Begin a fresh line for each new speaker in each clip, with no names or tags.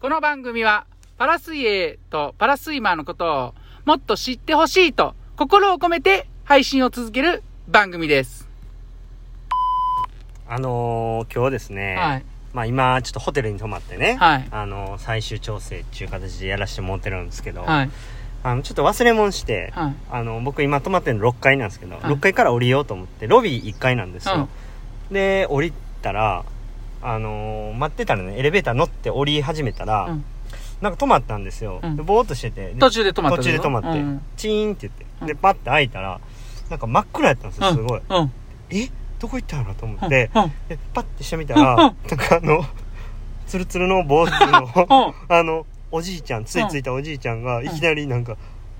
この番組はパラ水泳とパラスイマーのことをもっと知ってほしいと心を込めて配信を続ける番組です。
あのー今日ですね、
はい。
まあ今ちょっとホテルに泊まってね、
はい
あのー最終調整っていう形でやらせてもらってるんですけど、
はい。
あのちょっと忘れ物して、
はい。
あの僕今泊まってるの6階なんですけど、
い
6階から降りようと思ってロビー1階なんですよ、で降りたらあのー待ってたらねエレベーター乗って降り始めたら、
うん。
なんか止まったんですよ、
うん。
でぼーっとしてて。
途中で止まった
途中で止まって、
うん。
チーンって言って、
うん。
でパッて開いたらなんか真っ暗やったんですよすごい、
うん。
え？どこ行ったのなと思って、
うん。
でパッて下見たら、
うん。
なんかあのツルツルの坊主の
うん。
あのおじいちゃんついついたおじいちゃんがいきなりなんか、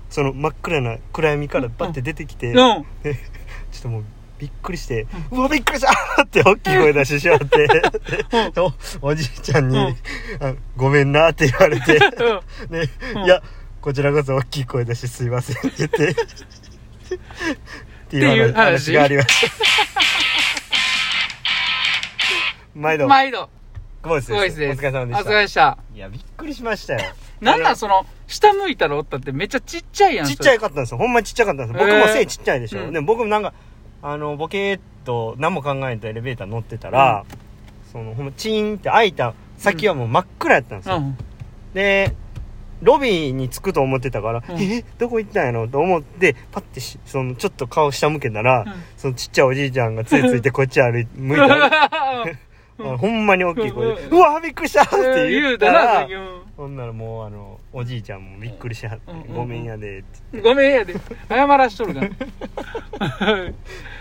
その真っ暗な暗闇からバッて出てきて、
うん。
でちょっともうびっくりして「うわびっくりした! 」って大きい声出してしまって。でおおじいちゃんに
うん「
あごめんな」って言われて。
うん。
で
うん。
いやこちらこそ大きい声出してすいません」って言って。っていう話がありました毎度。
毎度、
ゴイス
す。ごいです。
お疲れ様でし
お疲れ
た
でした。
いやびっくりしましたよ。
なんなんその、下向いたらおったってめっちゃちっちゃいやん。
ちっちゃかったんですよ。ほんまにちっちゃかったんですよ。僕も背ちっちゃいでしょ、
うん。
でも僕もなんかあのボケーっと何も考えんとエレベーター乗ってたら、そのほんまチーンって開いた先はもう真っ暗やったんですよ、
うん。
でロビーに着くと思ってたから、
うん。
えどこ行ったんやろと思ってパッてしそのちょっと顔下向けたら、
うん。
そのちっちゃいおじいちゃんがついついてこっち歩い向いた。ら あほんまに大きい声で「
う
うんわびっくりした!」って言
言
ったらほんならもうあのおじいちゃんもびっくりしはって
うん「
ごめんやで」って
ごめんやで。謝らしとるから。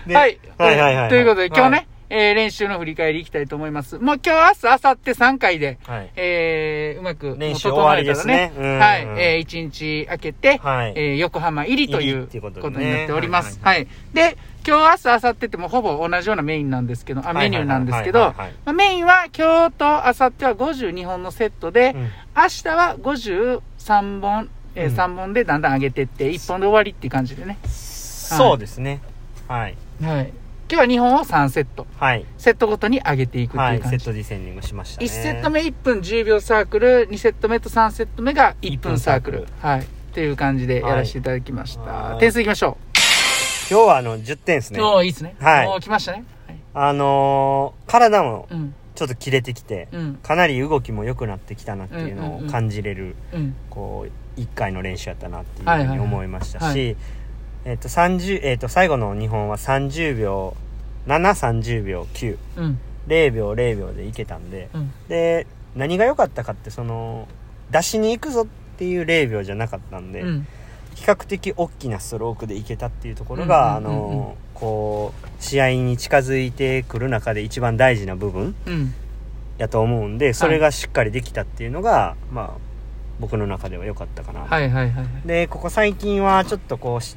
で
はい。
はいはいはい
ということで、今日
は
ね、えー練習の振り返りいきたいと思います。もう今日、明日、明後日3回で、
はい
えー、うまく、
練習終わりですねうん
はい。
うん
えー、1日空けて、
はい
えー、横浜入りという
入りっていうこ
ことと
でね
になっております。
は
はい。で、今日、明日、明後日ってもうほぼ同じようなメインなんですけど、あ、メニューなんですけど、メインは今日と明後日は52本のセットで、
うん
明日は53本、えー
うん
3本でだんだん上げてって、1本で終わりっていう感じでね。
そうですねはい
はい。今日は2本を3セット。
はい
セットごとに上げていくって
はいいうセ
感じ。
ットディセンディングしましたね
1セット目1分10秒サークル、2セット目と3セット目が1分サークル。はい。っていう感じでやらせていただきました。
はい
点数いきましょ
今日はあの10点です
う。
ね
おーいいですね。
はい
おー来ましたね。はい。
あのー体も
うん。
ちょっと切れてきて
うん。
かなり動きも良くなってきたなっていうのを感じれる
うん。
こう1回の練習やったなっていうふうに思いました
は
しえっと30えっと最後の2本は30秒730秒90
うん。
秒0秒でいけたんで
うん。
で何が良かったかってその出しに行くぞっていう0秒じゃなかったんで、
うん。
比較的大きなストロークでいけたっていうところが、
うんうんうんうん。
あのこう試合に近づいてくる中で一番大事な部分
うん。
やと思うんでそれがしっかりできたっていうのが、まあ僕の中では良かったかな、
はいはいはい。
でここ最近はちょっとこうし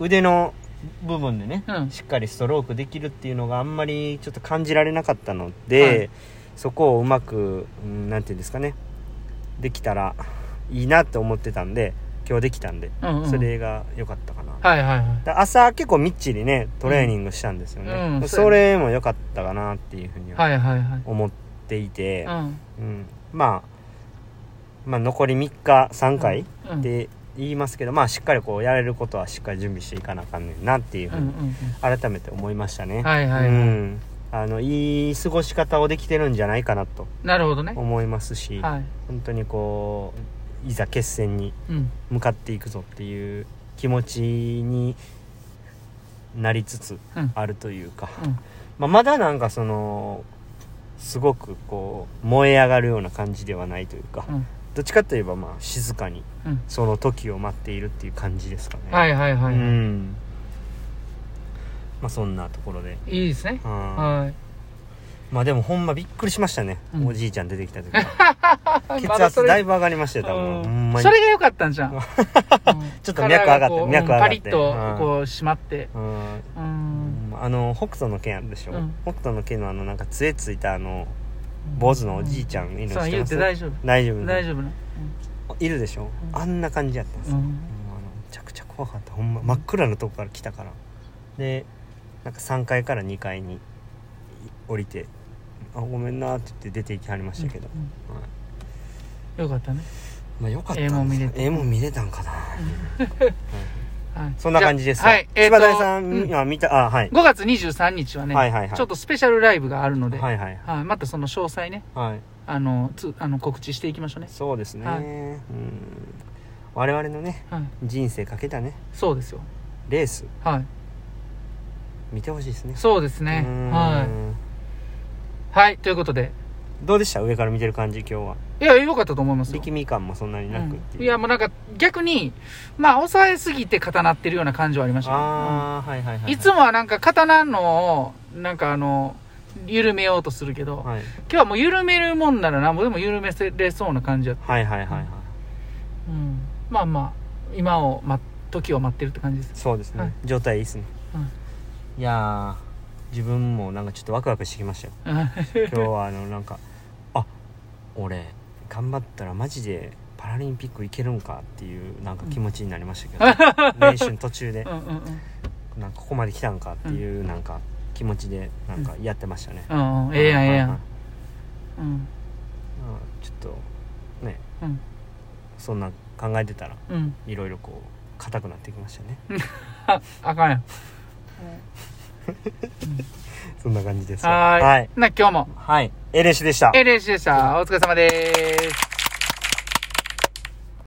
腕の部分でね、
うん。
しっかりストロークできるっていうのがあんまりちょっと感じられなかったので、
はい。
そこをうまく、うん、なんていうんですかね。できたらいいなって思ってたんで今日できたんで、
うんうん
それが良かったかな、
はいはいはい。
で朝結構みっちりねトレーニングしたんですよね、
うんうん
それも良かったかなっていうふうには
はいはいはい。
思っていて、まあまあ残り3日3回
うん。
って言いますけど、まあしっかりこうやれることはしっかり準備していかなあかんねんなっていうふ
う
うんに
うん
改めて思いましたね、
はいはいはい
うんあのいい過ごし方をできてるんじゃないかなと
うん。なるほどね。
思いますし、
はい。
本当にこういざ決戦に
うん。
向かっていくぞっていう気持ちになりつつ
うん。
あるというか、
うん。
まあ、まだなんかそのすごくこう燃え上がるような感じではないというか、
うん。
どっちかといえばまあ静かに
うん。
その時を待っているっていう感じですかね
はいはいはい。
うんまあそんなところで、
いいですね。
うん
はい。
まあでもほんまびっくりしましたね、
うん。
おじいちゃん出てきた時。は 血圧だいぶ上がりました。よ多分、ほんまに。
それが良かったんじゃん。
ちょっと脈上がって脈上がって。
パリッと
うん。
こう締まって。
うん。
うん。
あの北斗の拳あるでしょ、
うん。
北斗の拳のあのなんか杖ついたあの坊主のおじいちゃんいるの知ってます
て大丈夫。
大丈夫？
大丈夫な。
いるでしょ、
うん。
あんな感じやったんですよ、
うん。
めちゃくちゃ怖かった。ほんま真っ暗なとこから来たから。でなんか3階から2階に降りて「あごめんな」って言って出て行きはりましたけど、はい
よかったね。
まあよかった
ええもん見れて
ええもん見れたんかな
はい。
そんな感じです
はい。えっ、
柴
と、
田さん、
うん
あ見たあはい
5月23日はね、
はいはいはい
ちょっとスペシャルライブがあるので、
はいはい
はい、またその詳細ね、
はい
あの、つあの告知していきましょうね。
そうですね、
はい
うん我々のね
はい。
人生かけたね
そうですよ。
レース
はい。
見てほしいですね
そうですね
う。ん
はい。はい。ということで、
どうでした？上から見てる感じ今日は。い
や、良かったと思いますよ。
力み感もそんなになくっていう、
うん。いや、もうなんか、逆に、まあ、抑えすぎて固なってるような感じはありました。ね、
ああ、はいはいはいはい。
うんいつもはなんか、刀のを、なんかあの、緩めようとするけど、
はい。
今日はもう緩めるもんならなんぼでも緩めれそうな感じやった。
はいはいはいはい。
うん。まあまあ、今を、ま、時を待ってるって感じです。
そうですね、
はい。
状態いいっすね。
うん。
いやー自分もなんかちょっとワクワクしてきましたよ 今日はあのなんかあ俺頑張ったらマジでパラリンピック行けるんかっていうなんか気持ちになりましたけど、練習の途中で
うんうんうん。
なんかここまで来たんかっていうなんか気持ちでなんかやってましたね、
うんうん、ええやん、ええやん。うん。
あちょっとね
うん。
そんな考えてたら
うん。
いろいろこう硬くなってきましたね
あ、あかんやん。
そんな感じです
はーい。
はい、
な、今日も、
はい、エレシでした
ええ練習でした。お疲れ様です。